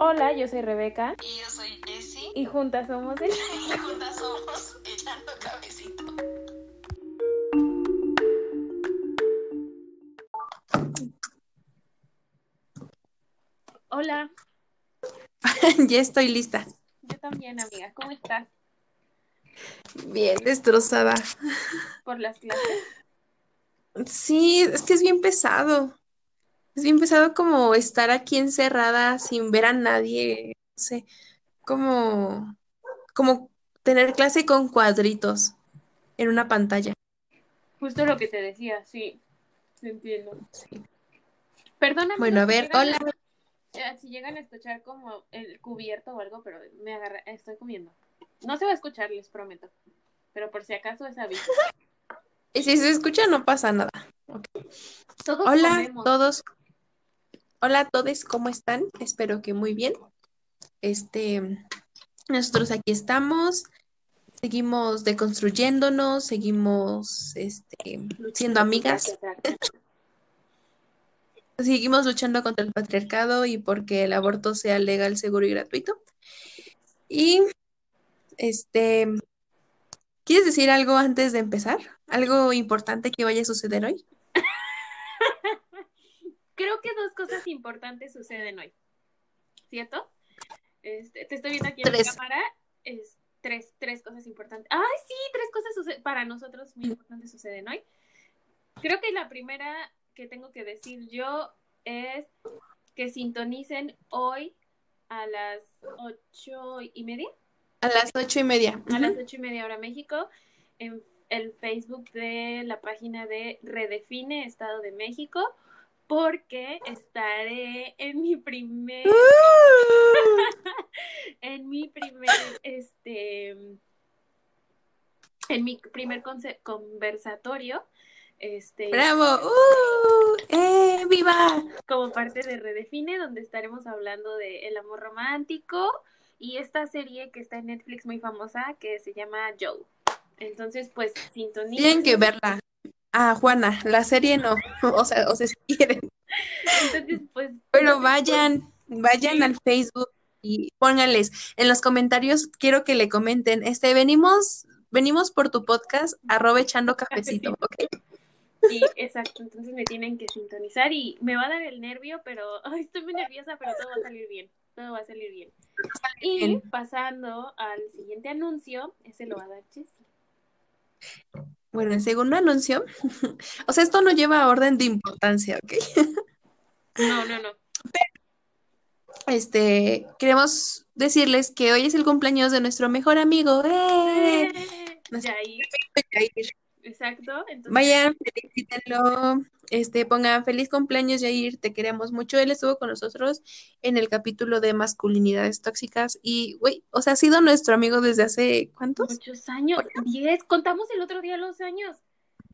Hola, yo soy Rebeca. Y yo soy Jessie. Y juntas somos el... Y juntas somos Echando Cabecito. Hola. ya estoy lista. Yo también, amiga. ¿Cómo estás? Bien destrozada. ¿Por las clases? Sí, es que es bien pesado. Es bien pesado como estar aquí encerrada sin ver a nadie. No sé, como, como tener clase con cuadritos en una pantalla. Justo lo que te decía, sí. Entiendo. Perdóname. Bueno, a ver, hola. Eh, si llegan a escuchar como el cubierto o algo, pero me agarra, estoy comiendo. No se va a escuchar, les prometo. Pero por si acaso es aviso. Y si se escucha, no pasa nada. Okay. Todos Hola, comemos. todos. Hola a todos, ¿cómo están? Espero que muy bien. Este, nosotros aquí estamos, seguimos deconstruyéndonos, seguimos este, siendo amigas, seguimos luchando contra el patriarcado y porque el aborto sea legal, seguro y gratuito. Y este, ¿quieres decir algo antes de empezar? ¿Algo importante que vaya a suceder hoy? Creo que dos cosas importantes suceden hoy. ¿Cierto? Este, te estoy viendo aquí Tres. en la cámara. Es, tres, tres cosas importantes. ¡Ay, sí! Tres cosas para nosotros muy importantes suceden hoy. Creo que la primera que tengo que decir yo es que sintonicen hoy a las ocho y media. A las ocho y media. a las ocho y media hora México en el Facebook de la página de Redefine Estado de México porque estaré en mi primer en mi primer este en mi primer conversatorio este ¡Bravo! ¡Uh! ¡Eh! ¡Viva! como parte de Redefine, donde estaremos hablando de el amor romántico y esta serie que está en Netflix muy famosa que se llama Joe. Entonces, pues, sintonicen. Tienen que verla. Ah, Juana, la serie no. O sea, o sea, si quieren. Entonces, pues, Pero vayan, vayan al Facebook y pónganles en los comentarios, quiero que le comenten, este, venimos, venimos por tu podcast, arroba echando cafecito, ¿ok? sí, exacto. Entonces me tienen que sintonizar y me va a dar el nervio, pero ay, estoy muy nerviosa, pero todo va a salir bien. Todo va a salir bien. Y pasando al siguiente anuncio, ese lo va a dar Jessie. Bueno, el segundo anuncio, o sea, esto no lleva orden de importancia, ¿ok? No, no, no. Este, queremos decirles que hoy es el cumpleaños de nuestro mejor amigo. ¡Eh! Yair, exacto. Entonces, Vayan, felicítenlo, este, pongan feliz cumpleaños, Jair, te queremos mucho. Él estuvo con nosotros en el capítulo de masculinidades tóxicas y, güey, o sea, ha sido nuestro amigo desde hace, ¿cuántos? Muchos años, diez, contamos el otro día los años,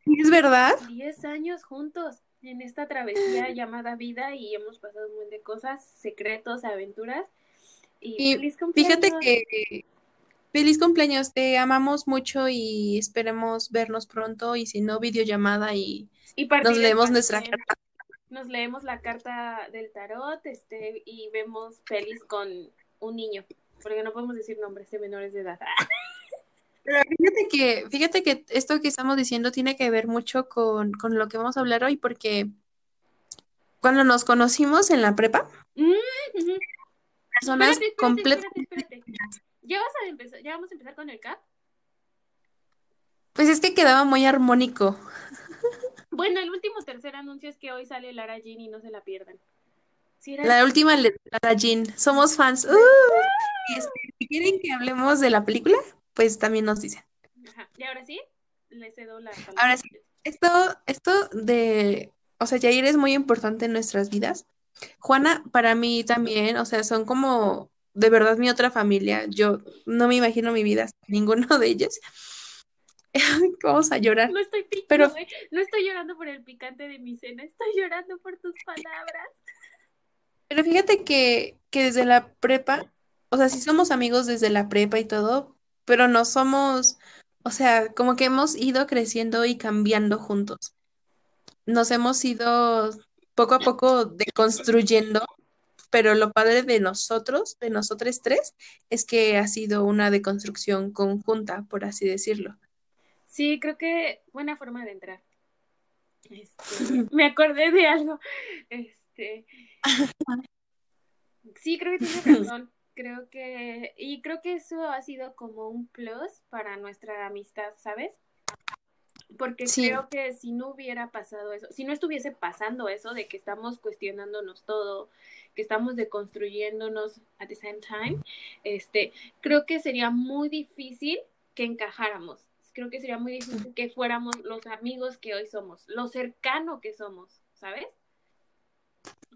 ¿Es verdad? diez años juntos en esta travesía llamada vida y hemos pasado un montón de cosas, secretos, aventuras y, Y feliz cumpleaños. Fíjate que feliz cumpleaños, te amamos mucho y esperemos vernos pronto y si no, videollamada y nos leemos nuestra carta. Nos leemos la carta del tarot, este, y vemos pelis con un niño, porque no podemos decir nombres de menores de edad. Pero fíjate que, fíjate que esto que estamos diciendo tiene que ver mucho con, con lo que vamos a hablar hoy, porque cuando nos conocimos en la prepa, Mm, personas completamente. ¿Ya vas a empezar, ya vamos a empezar con el CAP? Pues es que quedaba muy armónico. Bueno, el último tercer anuncio es que hoy sale Lara Jean y no se la pierdan. La última letra, la Jean. Somos fans. ¡Uh! Y este, si quieren que hablemos de la película, pues también nos dicen. Ajá. Y ahora sí, le cedo la palabra. Ahora sí. Esto, esto de, o sea, Yair es muy importante en nuestras vidas. Juana, para mí también, o sea, son como de verdad mi otra familia. Yo no me imagino mi vida sin ninguno de ellos. Vamos a llorar. No estoy pi- Pero- no, eh, no estoy llorando por el picante de mi cena, estoy llorando por tus palabras. Pero fíjate que, que desde la prepa, o sea, sí somos amigos desde la prepa y todo, pero no somos, o sea, como que hemos ido creciendo y cambiando juntos. Nos hemos ido poco a poco deconstruyendo pero lo padre de nosotros, de nosotros tres, es que ha sido una deconstrucción conjunta, por así decirlo. Sí, creo que buena forma de entrar. Este, me acordé de algo. Este, sí, creo que tienes razón. Creo que, y creo que eso ha sido como un plus para nuestra amistad, ¿sabes? Porque Sí. creo que si no hubiera pasado eso, si no estuviese pasando eso de que estamos cuestionándonos todo, que estamos deconstruyéndonos at the same time, este, creo que sería muy difícil que encajáramos. Creo que sería muy difícil que fuéramos los amigos que hoy somos, lo cercano que somos, ¿sabes?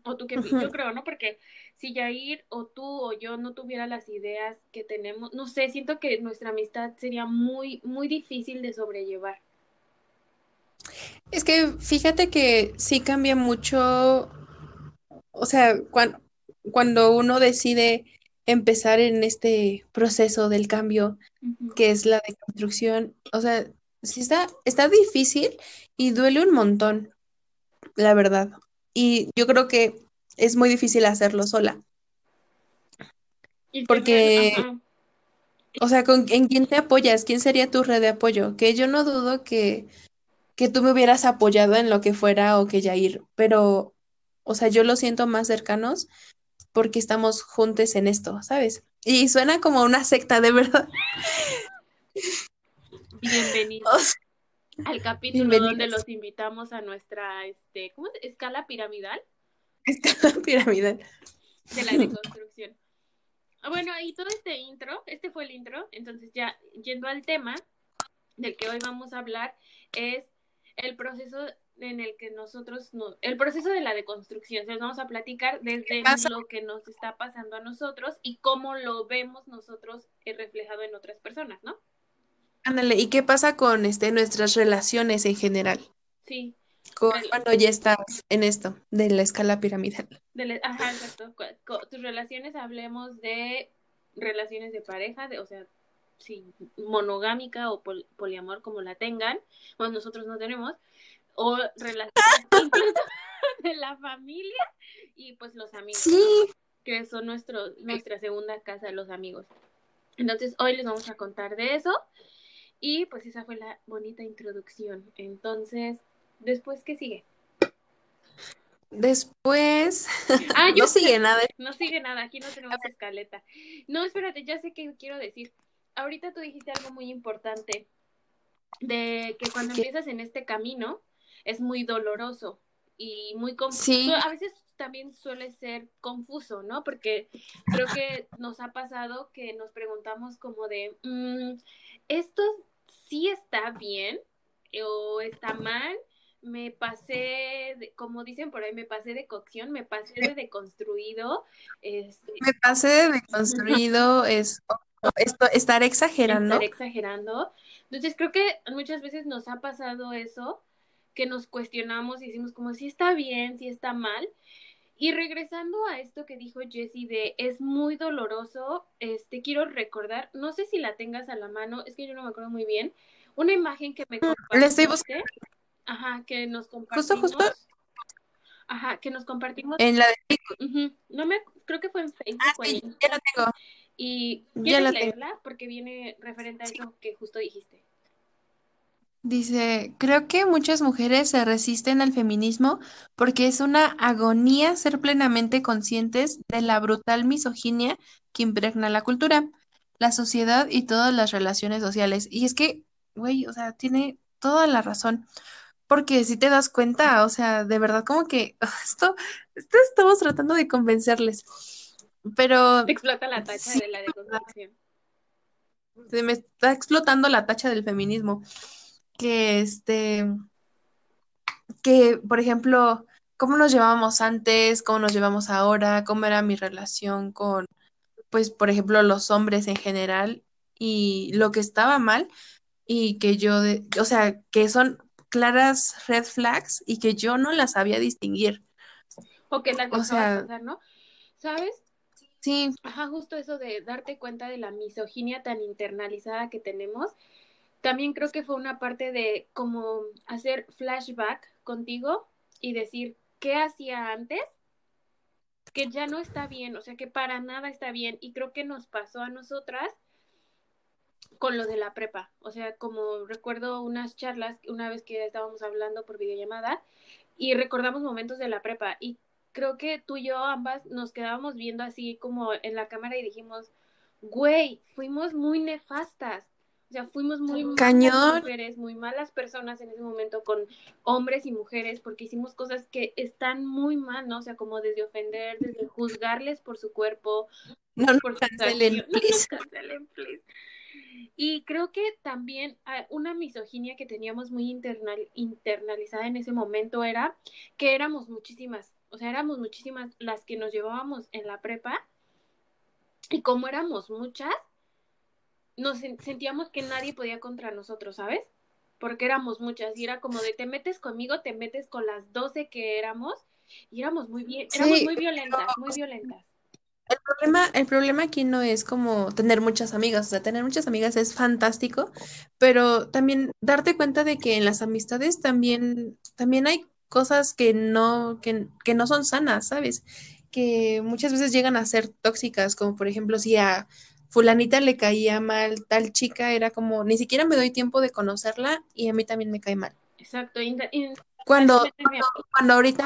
O tú que Ujú. yo creo, ¿no? Porque si Yair o tú o yo no tuviera las ideas que tenemos, no sé, siento que nuestra amistad sería muy, muy difícil de sobrellevar. Es que fíjate que sí cambia mucho, o sea, cuan- cuando uno decide empezar en este proceso del cambio, que es la deconstrucción, o sea, sí está, está difícil y duele un montón, la verdad. Y yo creo que es muy difícil hacerlo sola. Porque- ajá. O sea, ¿con, en quién te apoyas? ¿Quién sería tu red de apoyo? Que yo no dudo que, que tú me hubieras apoyado en lo que fuera o que Yair, pero, o sea, yo lo siento más cercanos porque estamos juntos en esto, ¿sabes? Y suena como una secta, de verdad. Bienvenidos al capítulo Bienvenidos. donde los invitamos a nuestra este, ¿cómo es? escala piramidal Escala piramidal. de la deconstrucción. Ah, Bueno, y todo este intro, este fue el intro, entonces ya yendo al tema del que hoy vamos a hablar es el proceso en el que nosotros no, el proceso de la deconstrucción, se los vamos a platicar desde lo que nos está pasando a nosotros y cómo lo vemos nosotros eh, reflejado en otras personas, ¿no? Ándale, ¿y qué pasa con este, nuestras relaciones en general? Sí, Con, cuando ya estás en esto, de la escala piramidal. De Ajá, exacto. Tus relaciones, hablemos de relaciones de pareja, de, o sea, sí, monogámica o pol- poliamor, como la tengan, bueno, nosotros no tenemos, o relaciones incluso de la familia y pues los amigos, Sí, que son nuestro, nuestra segunda casa, los amigos. Entonces, hoy les vamos a contar de eso y pues esa fue la bonita introducción. Entonces, después, ¿qué sigue? después Ah, no sigue nada. No sigue nada, aquí no tenemos escaleta. No, espérate, ya sé qué quiero decir. Ahorita tú dijiste algo muy importante, de que cuando ¿Qué? empiezas en este camino es muy doloroso y muy confuso. Sí. A veces también suele ser confuso, ¿no? Porque creo que nos ha pasado que nos preguntamos como de, mm, ¿esto sí está bien o está mal? Me pasé, de- como dicen por ahí, me pasé de cocción, me pasé de deconstruido, este, Me pasé de deconstruido, es esto, estar exagerando. estar exagerando. Entonces creo que muchas veces nos ha pasado eso, que nos cuestionamos y decimos como si está bien, si está mal. Y regresando a esto que dijo Jessie de es muy doloroso, este quiero recordar, no sé si la tengas a la mano, es que yo no me acuerdo muy bien, una imagen que me La estoy compartiste. Ajá, que nos compartimos. justo. Ajá, que nos compartimos. En la de Ujú, No me, creo que fue en Facebook Ah, en sí, ya la tengo. Y Ya ¿quieres la tengo. leerla? Porque viene referente a eso que justo dijiste. Dice, creo que muchas mujeres se resisten al feminismo porque es una agonía ser plenamente conscientes de la brutal misoginia que impregna la cultura, la sociedad y todas las relaciones sociales. Y es que, güey, o sea, tiene toda la razón. Porque si te das cuenta, o sea, de verdad como que esto, esto estamos tratando de convencerles. Pero Te explota la tacha Sí. de la deconstrucción. se me está explotando la tacha del feminismo. Que este, que, por ejemplo, cómo nos llevábamos antes, cómo nos llevamos ahora, cómo era mi relación con, pues, por ejemplo, los hombres en general y lo que estaba mal y que yo, de- o sea, que son claras red flags y que yo no las sabía distinguir. O que O sea- pasar, ¿no? ¿Sabes? Sí, Ajá, justo eso de darte cuenta de la misoginia tan internalizada que tenemos. También creo que fue una parte de como hacer flashback contigo y decir qué hacía antes que ya no está bien, o sea, que para nada está bien. Y creo que nos pasó a nosotras con lo de la prepa. O sea, como recuerdo unas charlas una vez que estábamos hablando por videollamada y recordamos momentos de la prepa y creo que tú y yo ambas nos quedábamos viendo así como en la cámara y dijimos, güey, fuimos muy nefastas. O sea, fuimos muy Cañón. malas mujeres, muy malas personas en ese momento con hombres y mujeres, porque hicimos cosas que están muy mal, ¿no? O sea, como desde ofender, desde juzgarles por su cuerpo, No nos por su cancelen. No nos please. cancelen, please. Y creo que también ah, una misoginia que teníamos muy internal, internalizada en ese momento era que éramos muchísimas, o sea, éramos muchísimas las que nos llevábamos en la prepa y como éramos muchas, nos sen- sentíamos que nadie podía contra nosotros, ¿sabes? Porque éramos muchas y era como de te metes conmigo, te metes con las 12 que éramos y éramos muy bien, éramos Sí, muy violentas, muy violentas. El problema, el problema aquí no es como tener muchas amigas, o sea, tener muchas amigas es fantástico, pero también darte cuenta de que en las amistades también, también hay cosas que no, que, que no son sanas, ¿sabes? Que muchas veces llegan a ser tóxicas, como por ejemplo si a fulanita le caía mal tal chica, era como, ni siquiera me doy tiempo de conocerla y a mí también me cae mal. Exacto. y- Cuando, me- cuando ahorita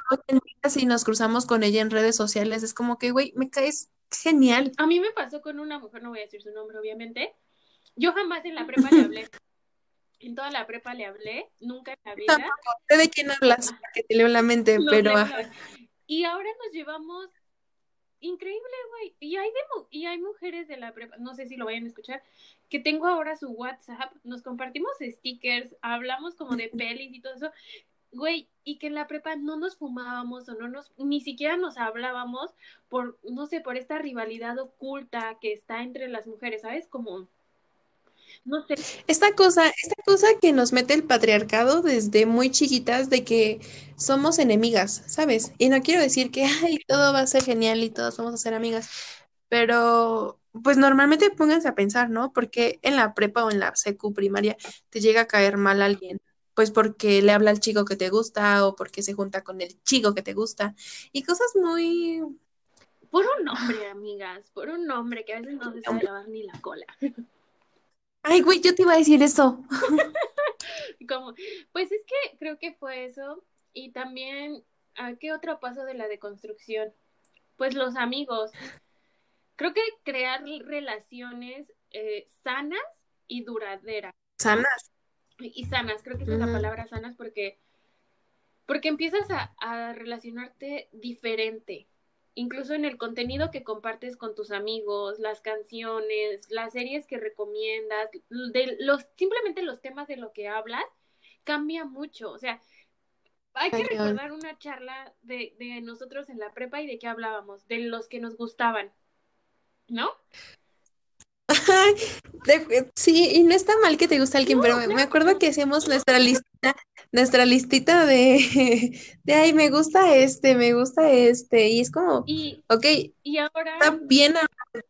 si nos cruzamos con ella en redes sociales, es como que, güey, me caes genial. A mí me pasó con una mujer, no voy a decir su nombre, obviamente. Yo jamás en la prepa le hablé. En toda la prepa le hablé, nunca en la vida. Tampoco sé de quién hablas, que te leo la mente, No, pero no, ajá. no. Y ahora nos llevamos increíble, güey. Y hay de mu- y hay mujeres de la prepa, no sé si lo vayan a escuchar, que tengo ahora su WhatsApp, nos compartimos stickers, hablamos como de pelis y todo eso. Güey, y que en la prepa no nos fumábamos o no nos, ni siquiera nos hablábamos por, no sé, por esta rivalidad oculta que está entre las mujeres, ¿sabes? Como, no sé, Esta cosa, esta cosa que nos mete el patriarcado desde muy chiquitas de que somos enemigas, ¿sabes? Y no quiero decir que ay, todo va a ser genial y todas vamos a ser amigas, pero pues normalmente pónganse a pensar, ¿no? Porque en la prepa o en la secu primaria te llega a caer mal alguien, pues porque le habla al chico que te gusta o porque se junta con el chico que te gusta y cosas muy por un hombre, amigas, por un hombre que a veces no se sabe lavar ni la cola. Ay, güey, yo te iba a decir eso. Como, pues es que creo que fue eso. Y también, ¿a qué otro paso de la deconstrucción? Pues los amigos. Creo que crear relaciones eh, sanas y duraderas. Sanas. Y sanas, creo que esa es la palabra sanas porque, porque empiezas a, a relacionarte diferente. Incluso en el contenido que compartes con tus amigos, las canciones, las series que recomiendas, de los, simplemente los temas de lo que hablas, cambia mucho. O sea, hay que recordar una charla de, de nosotros en la prepa y de qué hablábamos, de los que nos gustaban, ¿no? Sí, y no está mal que te guste alguien, pero me, me acuerdo que hacíamos nuestra listita, nuestra listita de, de, ay, me gusta este, me gusta este, y es como, Y, ok, y ahora... está bien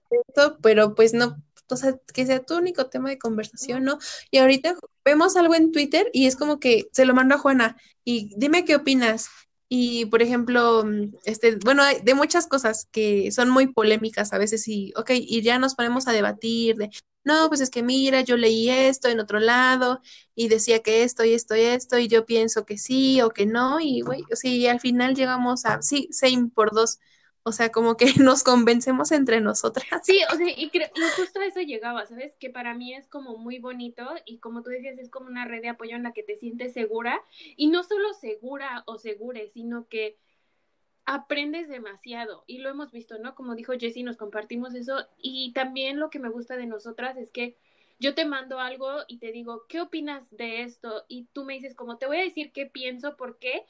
esto, pero pues no, o sea, que sea tu único tema de conversación, ¿no? Y ahorita vemos algo en Twitter y es como que se lo mando a Juana y dime qué opinas. Y por ejemplo, mm, este, bueno, de muchas cosas que son muy polémicas a veces y, ok, y ya nos ponemos a debatir de, no, pues es que mira, yo leí esto en otro lado y decía que esto y esto y esto y yo pienso que sí o que no y, güey, o sea, y al final llegamos a, sí, same por dos. O sea, como que nos convencemos entre nosotras. Sí, o sea, y, y justo a eso llegaba, ¿sabes? Que para mí es como muy bonito y como tú decías, es como una red de apoyo en la que te sientes segura y no solo segura o segure, sino que aprendes demasiado y lo hemos visto, ¿no? Como dijo Jessie, nos compartimos eso y también lo que me gusta de nosotras es que yo te mando algo y te digo, ¿qué opinas de esto? Y tú me dices, como te voy a decir qué pienso, por qué.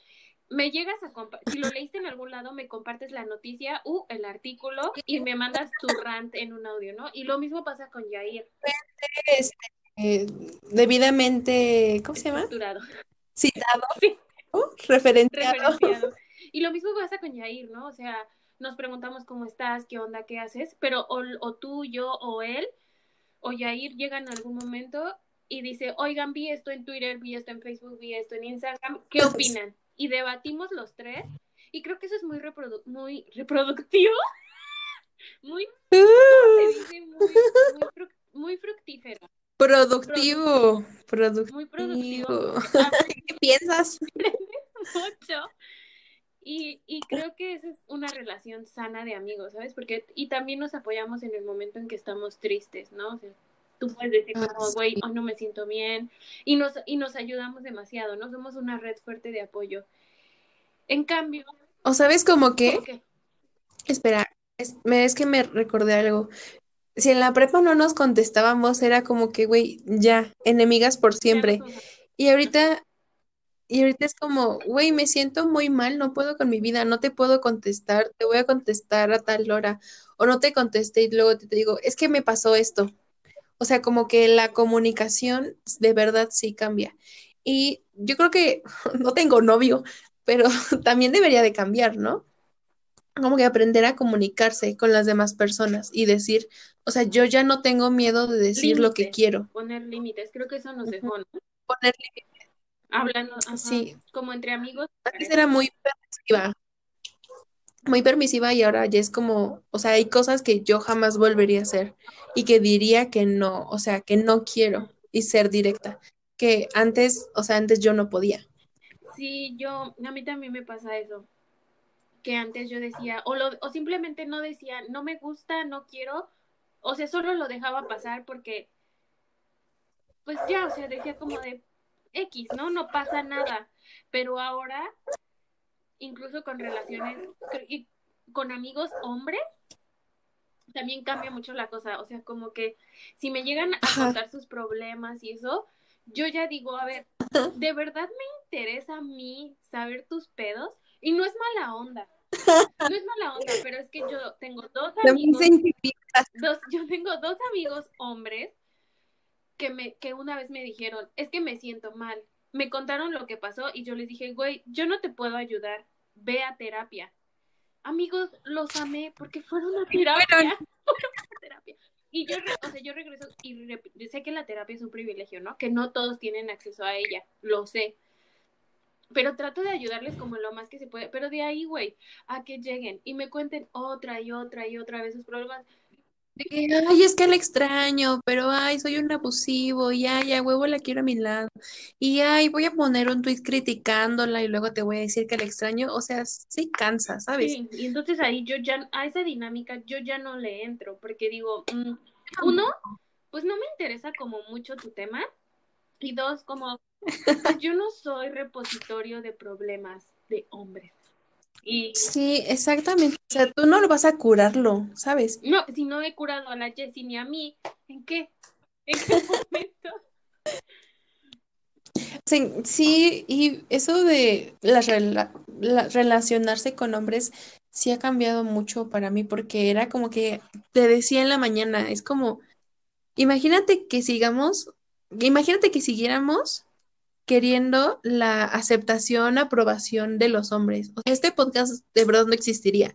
Me llegas a compartir, si lo leíste en algún lado, me compartes la noticia u el artículo y me mandas tu rant en un audio, ¿no? Y lo mismo pasa con Yair, Este, eh, debidamente, ¿cómo se llama? Citado, Sí. ¿no? Referenciado. referenciado. Y lo mismo pasa con Yair, ¿no? O sea, nos preguntamos cómo estás, qué onda, qué haces, pero o, o tú, yo o él o Yair llega en algún momento y dice, oigan, vi esto en Twitter, vi esto en Facebook, vi esto en Instagram, ¿qué opinan? Y debatimos los tres Y creo que eso es muy, reprodu muy reproductivo. muy, Uh, ¿cómo se dice? Muy, muy, muy fructífero. productivo, Muy productivo. productivo. porque aprendes ¿Qué piensas? mucho. Y, y creo que esa es una relación sana de amigos, ¿sabes? Porque, y también nos apoyamos en el momento en que estamos tristes, ¿no? O sea, tú puedes decir como, güey, hoy no me siento bien. Y nos, y nos ayudamos demasiado, ¿no? Somos una red fuerte de apoyo. En cambio, ¿O sabes como que? Espera, es, es que me recordé algo. Si en la prepa no nos contestábamos, era como que, güey, ya, enemigas por siempre. Y ahorita, y ahorita es como, güey, me siento muy mal, no puedo con mi vida, no te puedo contestar, te voy a contestar a tal hora, o no te contesté y luego te, te digo, es que me pasó esto. O sea, como que la comunicación de verdad sí cambia. Y yo creo que no tengo novio, pero también debería de cambiar, ¿no? Como que aprender a comunicarse con las demás personas y decir, o sea, yo ya no tengo miedo de decir lo que Límites, quiero. poner límites. Creo que eso nos dejó, ¿no? Poner, Hablando, ajá, sí, como entre amigos. antes era muy permisiva, muy permisiva y ahora ya es como, o sea, hay cosas que yo jamás volvería a hacer y que diría que no, o sea, que no quiero y ser directa, que antes, o sea, antes yo no podía. Sí, yo, a mí también me pasa eso, que antes yo decía, o, lo, o simplemente no decía, no me gusta, no quiero, o sea, solo lo dejaba pasar porque, pues ya, o sea, decía como de X, ¿no? No pasa nada, pero ahora, incluso con relaciones, y con amigos hombres, también cambia mucho la cosa, o sea, como que si me llegan a contar sus problemas y eso, yo ya digo, a ver, ¿de verdad me interesa a mí saber tus pedos? Y no es mala onda, no es mala onda, pero es que yo tengo dos amigos, dos, yo tengo dos amigos hombres que me, que una vez me dijeron, es que me siento mal. Me contaron lo que pasó y yo les dije, güey, yo no te puedo ayudar, ve a terapia. Amigos, los amé porque fueron a terapia. a. Y yo, o sea, yo regreso y re- sé que la terapia es un privilegio, ¿no? Que no todos tienen acceso a ella, lo sé. Pero trato de ayudarles como lo más que se puede. Pero de ahí, güey, a que lleguen y me cuenten otra y otra y otra vez sus problemas. De que, Ay, es que la extraño, pero ay, soy un abusivo, y ay, a huevo la quiero a mi lado. Y ay, voy a poner un tweet criticándola y luego te voy a decir que la extraño. O sea, sí cansa, ¿sabes? Sí, y entonces ahí yo ya, a esa dinámica yo ya no le entro, porque digo, mm, uno, pues no me interesa como mucho tu tema, y dos, como, pues yo no soy repositorio de problemas de hombres. Y Sí, exactamente. O sea, tú no lo vas a curarlo, ¿sabes? no, si no he curado a la Jessie ni a mí, ¿en qué? ¿En qué momento? Sí, sí, y eso de la- relacionarse con hombres sí ha cambiado mucho para mí porque era como que te decía en la mañana, es como, imagínate que sigamos, imagínate que siguiéramos queriendo la aceptación, aprobación de los hombres. Este podcast de verdad no existiría.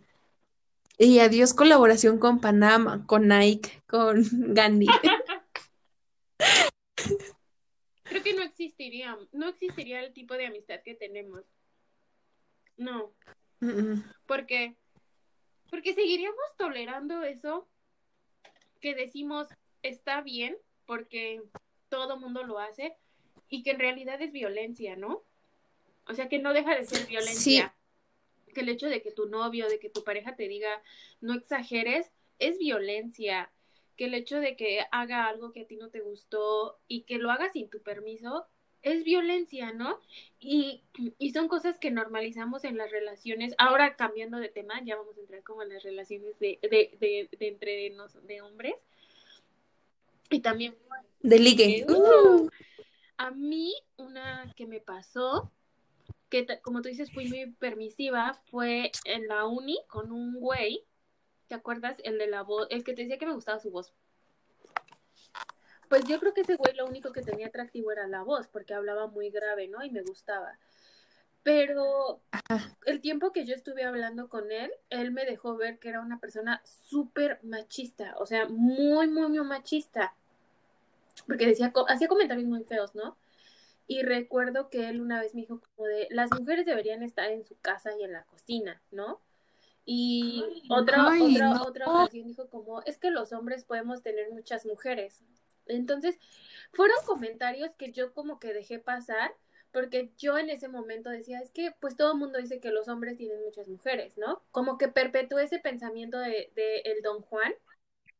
Y adiós colaboración con Panama, con Nike, con Gandhi. Creo que no existiría, no existiría el tipo de amistad que tenemos. No. Mm, mm. Porque, porque seguiríamos tolerando eso que decimos está bien porque todo mundo lo hace y que en realidad es violencia, ¿no? O sea, que no deja de ser violencia. Que el hecho de que tu novio, de que tu pareja te diga no exageres, es violencia. Que el hecho de que haga algo que a ti no te gustó y que lo haga sin tu permiso, es violencia, ¿no? Y, y son cosas que normalizamos en las relaciones. Ahora cambiando de tema, ya vamos a entrar como en las relaciones de, de, de, de entre nos, de hombres. Y también De ligue. Uh. A mí una que me pasó, que como tú dices fui muy permisiva, fue en la uni con un güey, ¿te acuerdas? El de la voz, el que te decía que me gustaba su voz. Pues yo creo que ese güey lo único que tenía atractivo era la voz, porque hablaba muy grave, ¿no? Y me gustaba. Pero el tiempo que yo estuve hablando con él, él me dejó ver que era una persona súper machista, o sea, muy, muy, muy machista. Porque decía, hacía comentarios muy feos, ¿no? y recuerdo que él una vez me dijo como de, las mujeres deberían estar en su casa y en la cocina, ¿no? Y otra, Ay, otra, no. otra ocasión dijo como, es que los hombres podemos tener muchas mujeres. Entonces, fueron comentarios que yo como que dejé pasar, porque yo en ese momento decía, es que pues todo el mundo dice que los hombres tienen muchas mujeres, ¿no? Como que perpetué ese pensamiento de, de el Don Juan,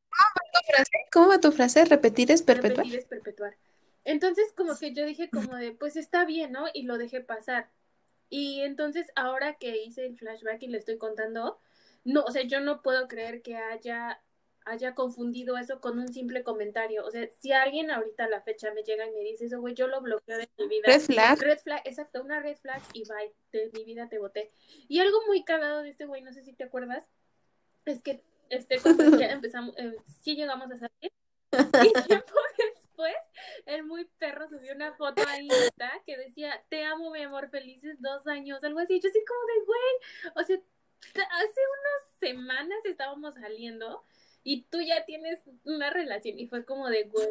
¿Tu frase? ¿Cómo va tu frase? ¿Repetir es perpetuar? repetir es perpetuar. Entonces, como que yo dije como de, pues está bien, ¿no? Y lo dejé pasar. Y entonces, ahora que hice el flashback y le estoy contando, no, o sea, yo no puedo creer que haya, haya confundido eso con un simple comentario. O sea, si alguien ahorita a la fecha me llega y me dice eso, güey, yo lo bloqueo de mi vida. Red flag. Red flag, exacto, una red flag y bye, de mi vida te boté. Y algo muy cagado de este güey, no sé si te acuerdas, es que este cuando ya empezamos, eh, sí llegamos a salir, y tiempo después, el muy perro subió una foto a Insta que decía, te amo, mi amor, felices dos años, algo así. Yo así como de, güey, o sea, hace unas semanas estábamos saliendo y tú ya tienes una relación y fue como de, güey,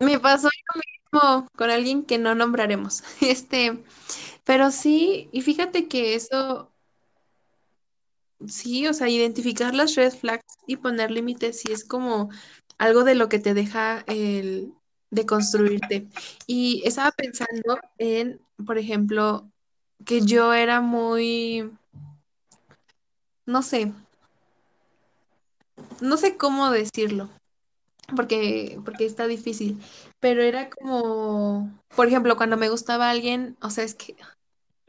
Me pasó lo mismo con alguien que no nombraremos. Este, pero sí, y fíjate que eso, sí, o sea, identificar las red flags y poner límites sí es como algo de lo que te deja el de construirte. Y estaba pensando en, por ejemplo, que yo era muy, no sé, no sé cómo decirlo. porque, porque está difícil, pero era como, por ejemplo, cuando me gustaba alguien, o sea, es que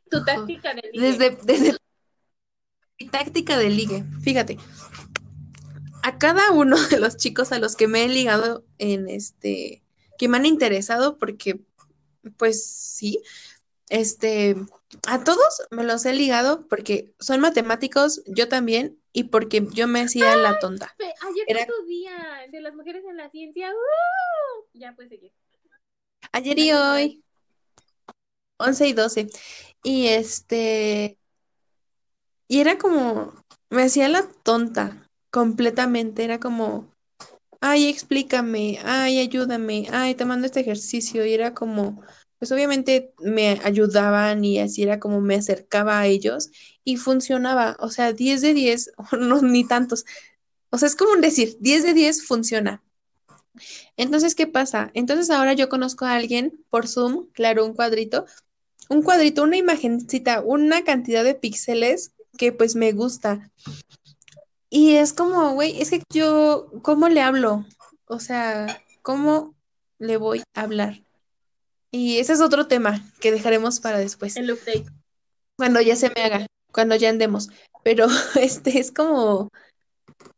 tu táctica de desde, desde táctica de ligue, fíjate, a cada uno de los chicos a los que me he ligado en este, que me han interesado, porque, pues sí, este, a todos me los he ligado porque son matemáticos, yo también, y porque yo me hacía la tonta. Ayer Era- tu día de las mujeres en la ciencia. ¡uh! Ya puedes seguir. Ayer y hoy, 11 y 12. Y este, y era como, me hacía la tonta completamente. Era como, ay, explícame, ay, ayúdame, ay, te mando este ejercicio. Y era como, pues obviamente me ayudaban y así era como me acercaba a ellos y funcionaba. O sea, 10 de 10, no, ni tantos. O sea, es como un decir, 10 de 10 funciona. Entonces, ¿qué pasa? Entonces ahora yo conozco a alguien por Zoom, claro, un cuadrito, un cuadrito, una imagencita, una cantidad de píxeles que pues me gusta. Y es como, güey, es que yo, ¿cómo le hablo? O sea, ¿cómo le voy a hablar? Y ese es otro tema que dejaremos para después, El update. cuando ya se me haga, cuando ya andemos. Pero este es como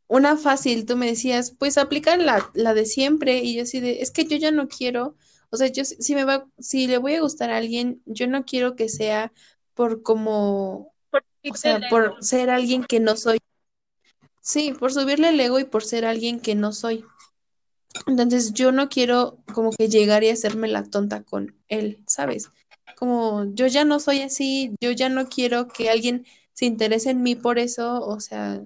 una fácil, tú me decías, pues aplica la, la de siempre, y yo así de, es que yo ya no quiero, o sea, yo si si me va, si le voy a gustar a alguien, yo no quiero que sea por como, Por o sea, por ser alguien que no soy. Sí, por subirle el ego y por ser alguien que no soy. Entonces yo no quiero como que llegar y hacerme la tonta con él, ¿sabes? Como yo ya no soy así, yo ya no quiero que alguien se interese en mí por eso, o sea,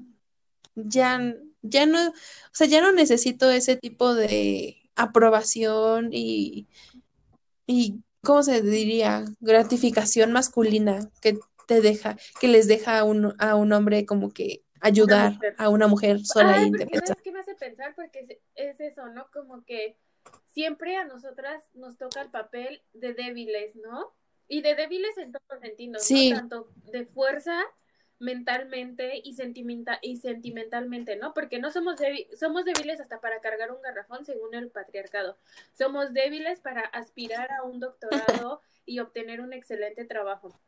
ya, ya no, o sea, ya no necesito ese tipo de aprobación y, y, ¿cómo se diría? Gratificación masculina que te deja, que les deja a un, a un hombre como que ayudar a una mujer sola e Ay, porque indefensa. ¿sabes qué me hace pensar? Porque es, es eso, ¿no? Como que siempre a nosotras nos toca el papel de débiles, ¿no? Y de débiles en todos los sentidos, Sí. ¿no? Tanto de fuerza mentalmente y, sentimenta y sentimentalmente, ¿no? Porque no somos somos débiles hasta para cargar un garrafón según el patriarcado. Somos débiles para aspirar a un doctorado y obtener un excelente trabajo.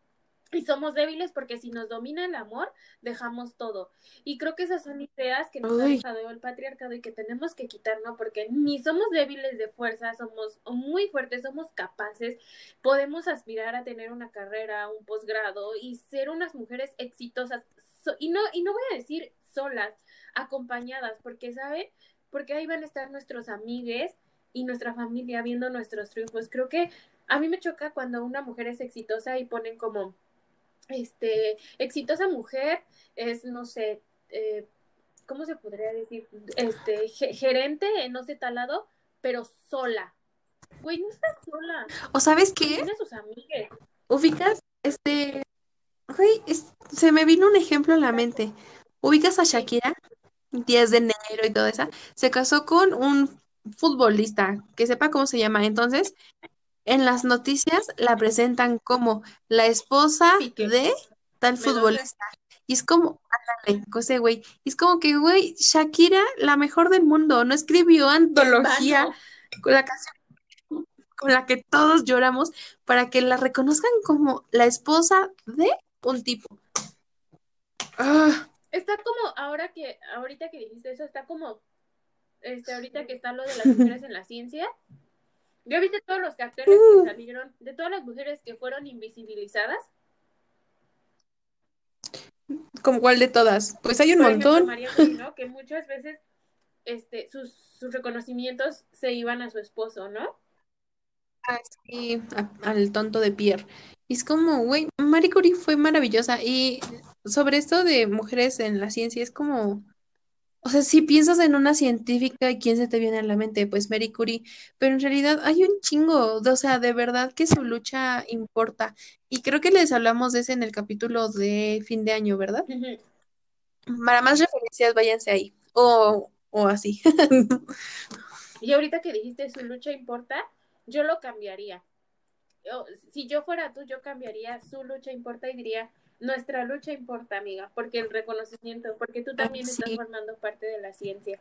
Y somos débiles porque si nos domina el amor, dejamos todo. Y creo que esas son ideas que nos ha Uy. dejado el patriarcado y que tenemos que quitar, ¿no? Porque ni somos débiles de fuerza, somos muy fuertes, somos capaces, podemos aspirar a tener una carrera, un posgrado y ser unas mujeres exitosas. So- y, no, y no voy a decir solas, acompañadas, porque, ¿saben? Porque ahí van a estar nuestros amigues y nuestra familia viendo nuestros triunfos. Creo que a mí me choca cuando una mujer es exitosa y ponen como este, exitosa mujer es, no sé, eh, ¿cómo se podría decir? Este, ge- gerente en no sé tal lado, pero sola. Güey, no estás sola. ¿O sabes qué? Tiene sus amigas. ¿Ubicas? Este, güey, es- se me vino un ejemplo en la mente. ¿Ubicas a Shakira? 10 de enero y todo eso. Se casó con un futbolista, que sepa cómo se llama. Entonces, en las noticias la presentan como la esposa de tal futbolista. Y es como, ándale, ese güey. Y es como que, güey, Shakira, la mejor del mundo, no escribió antología Vano. con la canción con la que todos lloramos para que la reconozcan como la esposa de un tipo. Ah, Está como, ahora que, ahorita que dijiste eso, está como, este, ahorita que está lo de las mujeres en la ciencia. ¿Ya viste todos los Uh. que salieron de todas las mujeres que fueron invisibilizadas? ¿como cuál de todas? Pues hay un Por ejemplo, montón. Que muchas veces, este, sus, sus reconocimientos se iban a su esposo, ¿no? Ah, sí, a- al tonto de Pierre. Y es como, güey, Marie Curie fue maravillosa. Y sobre esto de mujeres en la ciencia, es como, o sea, si piensas en una científica, ¿quién se te viene a la mente? Pues Marie Curie. Pero en realidad hay un chingo, o sea, de verdad que su lucha importa. Y creo que les hablamos de ese en el capítulo de fin de año, ¿verdad? Para más referencias, váyanse ahí. O, o así. Y ahorita que dijiste su lucha importa, yo lo cambiaría. Yo- si yo fuera tú, yo cambiaría su lucha importa y diría nuestra lucha importa, amiga, porque el reconocimiento, porque tú también sí. estás formando parte de la ciencia.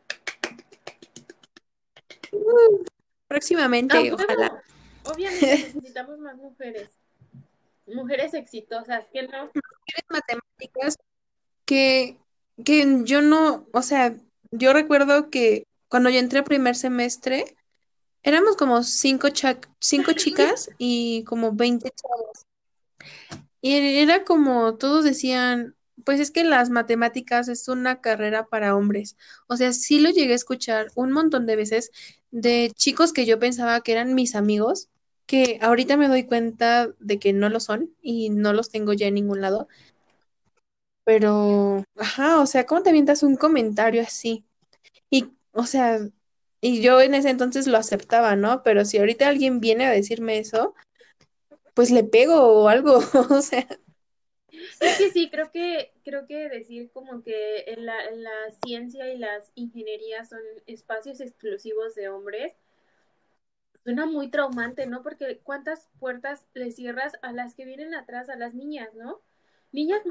Próximamente, ¡A huevo! ojalá. Obviamente necesitamos más mujeres, mujeres exitosas, que no. matemáticas que, que yo no, o sea, yo recuerdo que cuando yo entré primer semestre, éramos como cinco, cha- cinco chicas y como 20 chavos. Y era como, todos decían, pues es que las matemáticas es una carrera para hombres. O sea, sí lo llegué a escuchar un montón de veces de chicos que yo pensaba que eran mis amigos, que ahorita me doy cuenta de que no lo son y no los tengo ya en ningún lado. Pero, ajá, o sea, ¿cómo te avientas un comentario así? Y, o sea, y yo en ese entonces lo aceptaba, ¿no? Pero si ahorita alguien viene a decirme eso, pues le pego o algo, o sea, Es que sí, creo que, creo que decir como que en la, en la ciencia y las ingenierías son espacios exclusivos de hombres, suena muy traumante, ¿no? Porque cuántas puertas le cierras a las que vienen atrás, a las niñas, ¿no? Niñas,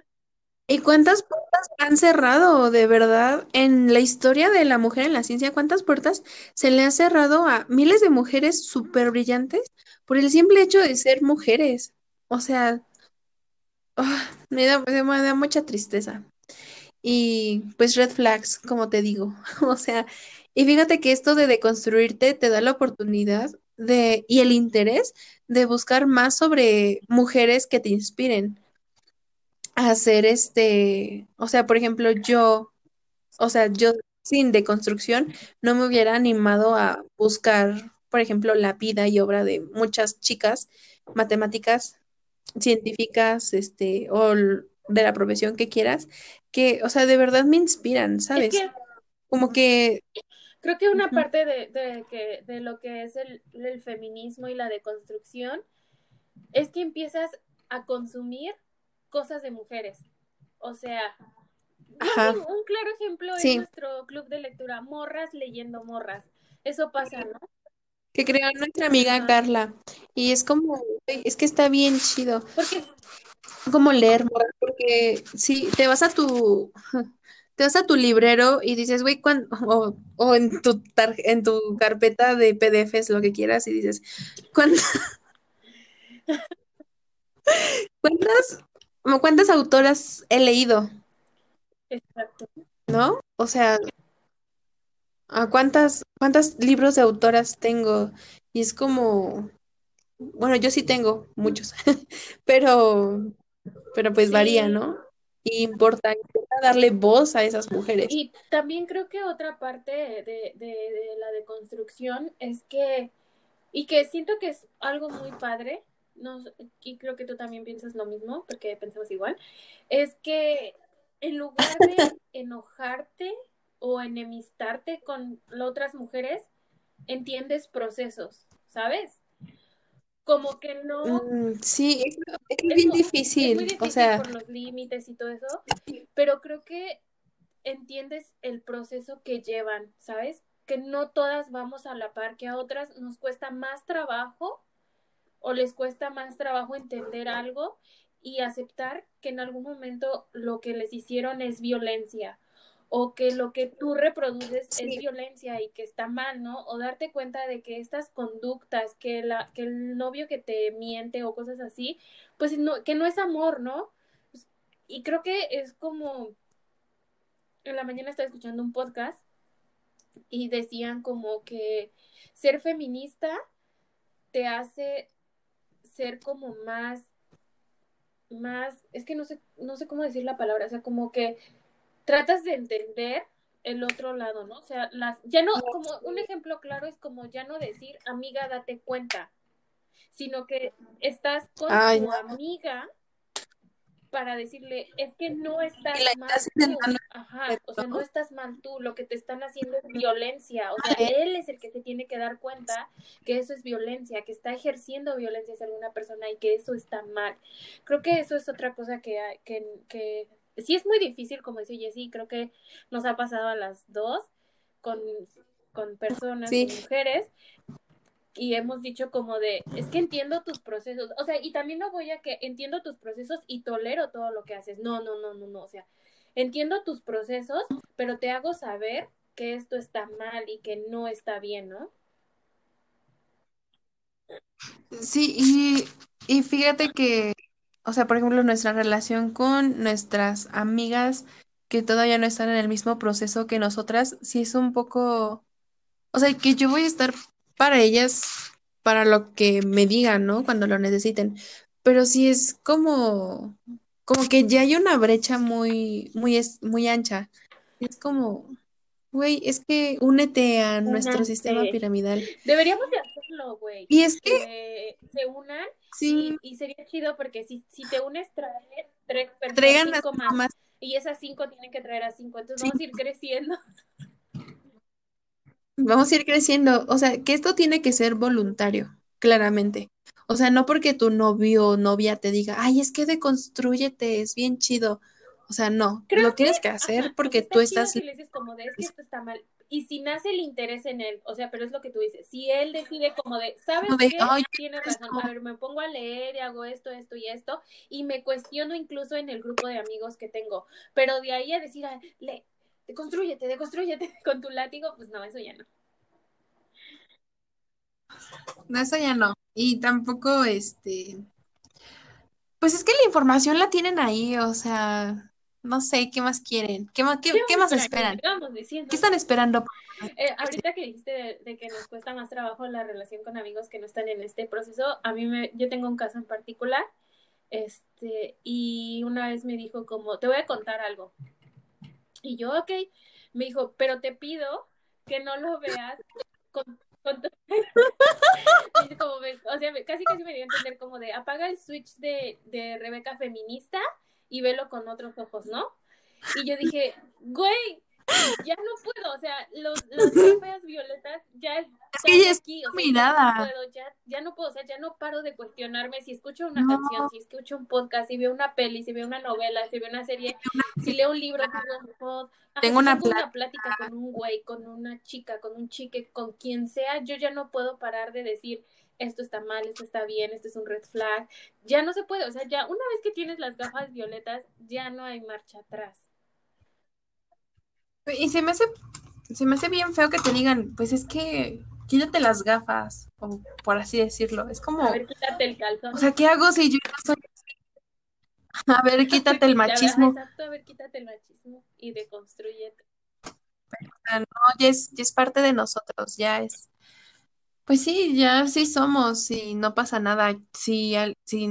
¿y cuántas puertas han cerrado de verdad en la historia de la mujer en la ciencia? ¿Cuántas puertas se le ha cerrado a miles de mujeres súper brillantes por el simple hecho de ser mujeres? O sea, ah, me da, me da- mucha tristeza. Y pues red flags, como te digo. O sea, y fíjate que esto de deconstruirte te da la oportunidad de, y el interés de buscar más sobre mujeres que te inspiren hacer este, o sea, por ejemplo, yo, o sea, yo sin deconstrucción no me hubiera animado a buscar, por ejemplo, la vida y obra de muchas chicas matemáticas, científicas, este, o de la profesión que quieras, que, o sea, de verdad me inspiran, es ¿sabes? que Como que, creo que una parte de, de, que, de lo que es el, el feminismo y la deconstrucción es que empiezas a consumir cosas de mujeres. O sea, un, un claro ejemplo Sí. es nuestro club de lectura, morras leyendo morras. Eso pasa, ¿no? que creó nuestra amiga. Carla. Y es como, es que está bien chido. Porque como leer, morra, porque si te vas a tu, te vas a tu librero y dices, güey, ¿cuán- o, o en tu tar- en tu carpeta de PDFs, lo que quieras, y dices, ¿cuántas, cuántas, como cuántas autoras he leído, Exacto. ¿no? O sea, ¿a cuántas, cuántos libros de autoras tengo? Y es como, bueno, yo sí tengo muchos, pero, pero pues varía. ¿no? Y importa, importa darle voz a esas mujeres. Y también creo que otra parte de, de, de la deconstrucción es que, y que siento que es algo muy padre, y creo que tú también piensas lo mismo, porque pensamos igual, es que en lugar de enojarte o enemistarte con las otras mujeres, entiendes procesos, ¿sabes? Como que no, Mm, sí, es, es es, bien mu- es muy difícil. O difícil sea, por los límites y todo eso, pero creo que entiendes el proceso que llevan, ¿sabes? Que no todas vamos a la par, que a otras nos cuesta más trabajo o les cuesta más trabajo entender algo y aceptar que en algún momento lo que les hicieron es violencia o que lo que tú reproduces es violencia y que está mal, ¿no? O darte cuenta de que estas conductas, que la que el novio que te miente o cosas así, pues no que no es amor, ¿no? Pues, Y creo que es como en la mañana estaba escuchando un podcast y decían como que ser feminista te hace ser como más más, es que no sé, no sé cómo decir la palabra, o sea, como que tratas de entender el otro lado, ¿no? O sea, las, ya no, como un ejemplo claro es como ya no decir, amiga, date cuenta, sino que estás con ay, tu no. amiga para decirle, es que no estás la mal tú, ajá, o sea, no estás mal tú, lo que te están haciendo es violencia, o sea, él es el que se tiene que dar cuenta que eso es violencia, que está ejerciendo violencia hacia alguna persona y que eso está mal. Creo que eso es otra cosa que, que, que sí es muy difícil, como dice Jessie, creo que nos ha pasado a las dos con, con personas, con Sí, mujeres, y hemos dicho como de, es que entiendo tus procesos, o sea, y también no voy a que entiendo tus procesos y tolero todo lo que haces, no, no, no, no, no, o sea, entiendo tus procesos, pero te hago saber que esto está mal y que no está bien, ¿no? sí, y, y fíjate que, o sea, por ejemplo, nuestra relación con nuestras amigas que todavía no están en el mismo proceso que nosotras, sí es un poco, o sea, que yo voy a estar para ellas, para lo que me digan, ¿no? Cuando lo necesiten, pero sí es como, como que ya hay una brecha muy, muy, es- muy ancha. Es como, güey, es que únete a nuestro sistema piramidal. Deberíamos de hacerlo, güey, Y es que, que se unan sí, y sería chido porque si, si te unes, traer tres personas, traigan las cinco más, más, y esas cinco tienen que traer a cinco, entonces sí, vamos a ir creciendo. Vamos a ir creciendo. O sea, que esto tiene que ser voluntario, claramente. O sea, no porque tu novio o novia te diga, ay, es que deconstrúyete, es bien chido. O sea, no, Creo lo que, tienes que hacer porque está tú estás... si le dices como de, es que esto está mal. Y si nace el interés en él, o sea, pero es lo que tú dices, si él decide como de, ¿sabes como de, qué? ay, Tienes esto. razón, a ver, me pongo a leer y hago esto, esto y esto, y me cuestiono incluso en el grupo de amigos que tengo, pero de ahí a decir, "Ay, le, deconstrúyete, deconstrúyete con tu látigo, pues no, eso ya no. No, eso ya no. Y tampoco, este, pues es que la información la tienen ahí, o sea, no sé, ¿qué más quieren? ¿Qué más, qué, ¿Qué qué vamos más esperan? ¿Qué están esperando? Eh, ahorita que dijiste de, de que nos cuesta más trabajo la relación con amigos que no están en este proceso, a mí me, yo tengo un caso en particular, este, y una vez me dijo como, te voy a contar algo. Y yo, ok, me dijo, pero te pido que no lo veas con, con tu- como, me- o sea, casi casi me dio a entender como de, apaga el switch de, de Rebeca feminista y velo con otros ojos, ¿no? Y yo dije, güey, ya no puedo, o sea, los, las gafas violetas ya Es que están ya aquí, o sea, ya no puedo, ya, ya no puedo, o sea, ya no paro de cuestionarme si escucho una No, canción, si escucho un podcast, si veo una peli, si veo una novela, si veo una serie, si leo un libro, si veo un pod, tengo una tengo una plática con un güey, con una chica, con un chique, con quien sea, yo ya no puedo parar de decir esto está mal, esto está bien, esto es un red flag. Ya no se puede, o sea, ya una vez que tienes las gafas violetas, ya no hay marcha atrás. Y se me hace, se me hace bien feo que te digan, pues es que quítate las gafas, o por así decirlo. Es A como, ver, quítate el calzón. o sea, ¿qué hago si yo no soy así? A ver, quítate el A machismo. Exacto, a ver, quítate el machismo y deconstruyete. O sea, no, ya es, ya es parte de nosotros, ya es. Pues sí, ya sí somos y no pasa nada. Si, al- si,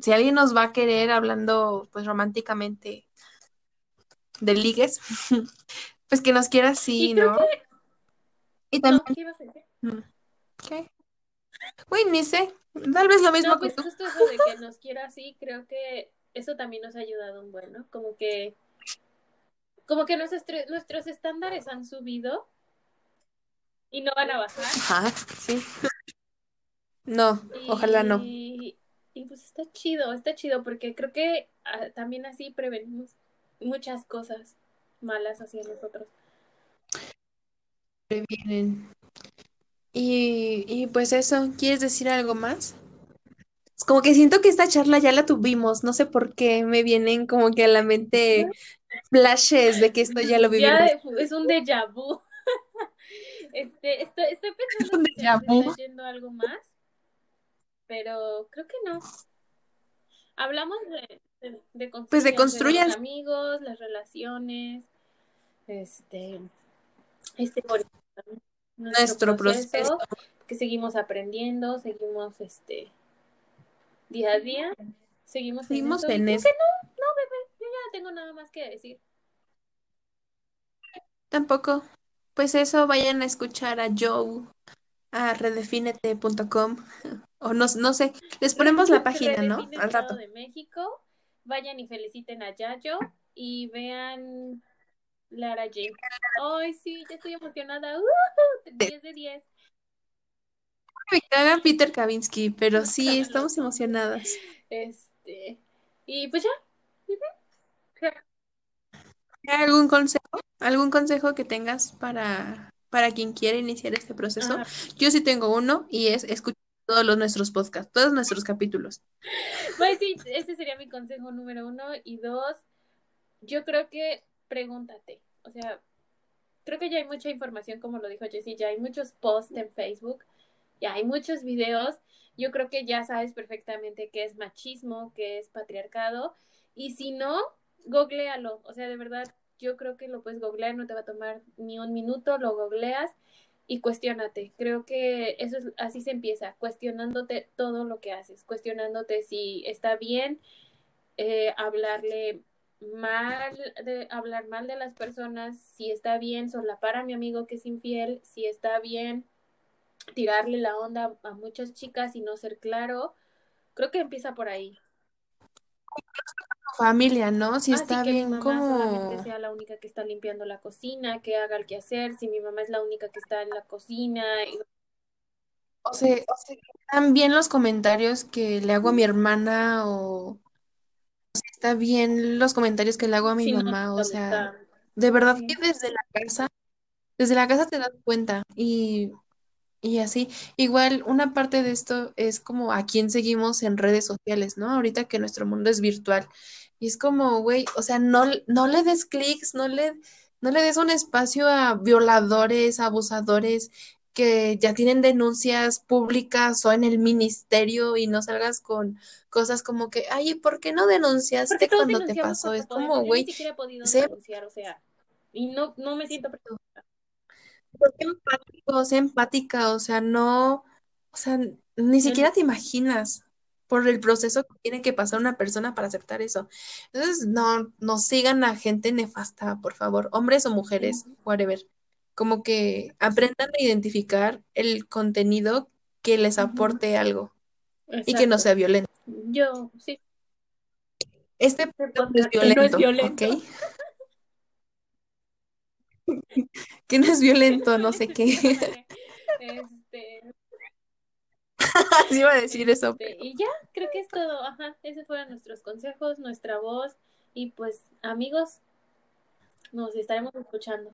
si alguien nos va a querer hablando pues románticamente de ligues, pues que nos quiera así, Y ¿no? que, Y no, también, ¿qué ibas a decir? mm, ¿qué? Uy, ni sé, tal vez lo mismo No, que pues tú. justo eso de que nos quiera así, creo que eso también nos ha ayudado un buen, ¿no? Como que, como que nuestros, estándares han subido y no van a bajar. Ajá, sí. No, ojalá no. Y, y pues está chido, está chido porque creo que ah, también así prevenimos muchas cosas malas hacia nosotros. Previenen. Y, y pues eso, ¿quieres decir algo más? Es como que siento que esta charla ya la tuvimos, no sé por qué me vienen como que a la mente flashes de que esto ya lo Ya vivimos. es un déjà vu. Este, estoy, estoy pensando un que se está yendo algo más, pero creo que no. Hablamos de, de, de Pues de construir los amigos, las relaciones, este, este Nuestro proceso. que seguimos aprendiendo, seguimos este día a día, seguimos, Seguimos en, eso. No, no, bebé, yo ya no tengo nada más que decir. Tampoco. Pues eso, vayan a escuchar a Joe, a redefínete.com, o no, no sé, les ponemos la página, ¿no? Al rato. de México, vayan y feliciten a Yayo y vean Lara J. Ay, sí, ya estoy emocionada. ¡Uh! 10 de 10. Me caga Peter Kavinsky, pero sí, estamos emocionadas. Este, y pues ya. Ujú. ¿Hay ¿Algún consejo? ¿Algún consejo que tengas para, para quien quiere iniciar este proceso? Ah. Yo sí tengo uno y es escuchar todos los nuestros podcasts, todos nuestros capítulos. Pues sí, ese sería mi consejo número uno. Y dos, yo creo que pregúntate. O sea, creo que ya hay mucha información, como lo dijo Jessie, ya hay muchos posts en Facebook, ya hay muchos videos. Yo creo que ya sabes perfectamente qué es machismo, qué es patriarcado. Y si no, googlealo. O sea, de verdad, yo creo que lo puedes googlear, no te va a tomar ni un minuto, lo googleas y cuestionate. Creo que eso es así se empieza, cuestionándote todo lo que haces, cuestionándote si está bien eh, hablarle mal de hablar mal de las personas, si está bien solapar a mi amigo que es infiel, si está bien tirarle la onda a muchas chicas y no ser claro. Creo que empieza por ahí. Familia, ¿no? Si Así está que mi bien solamente como... sea la única que está limpiando la cocina, que haga el quehacer, si mi mamá es la única que está en la cocina. y- O sea, o sea, bien los comentarios que le hago a mi hermana o... está bien los comentarios que le hago a mi no, mamá, o ¿dónde sea, de verdad que desde la casa, desde la casa te das cuenta y, y así. Igual una parte de esto es como a quién seguimos en redes sociales, ¿no? Ahorita que nuestro mundo es virtual. Y es como, güey, o sea, no, no le des clics, no le, no le des un espacio a violadores, abusadores que ya tienen denuncias públicas o en el ministerio y no salgas con cosas como que, ay, ¿por qué no denunciaste cuando te pasó? Es como, güey, ni siquiera he podido sé, denunciar, o sea, y no, no me siento preparada. sé empático, sé empática, o sea, no, o sea, ni siquiera te imaginas por el proceso que tiene que pasar una persona para aceptar eso. Entonces, no, no sigan a gente nefasta, por favor, hombres o mujeres, whatever. Como que aprendan a identificar el contenido que les aporte algo y que no sea violento. Yo, sí, Este este podcast es que no es violento, violento. ¿ok? Que no es violento, no sé qué. Este, Así iba a decir eso, este, pero y ya, creo que es todo. Ajá, esos fueron nuestros consejos, nuestra voz. Y pues, amigos, nos estaremos escuchando.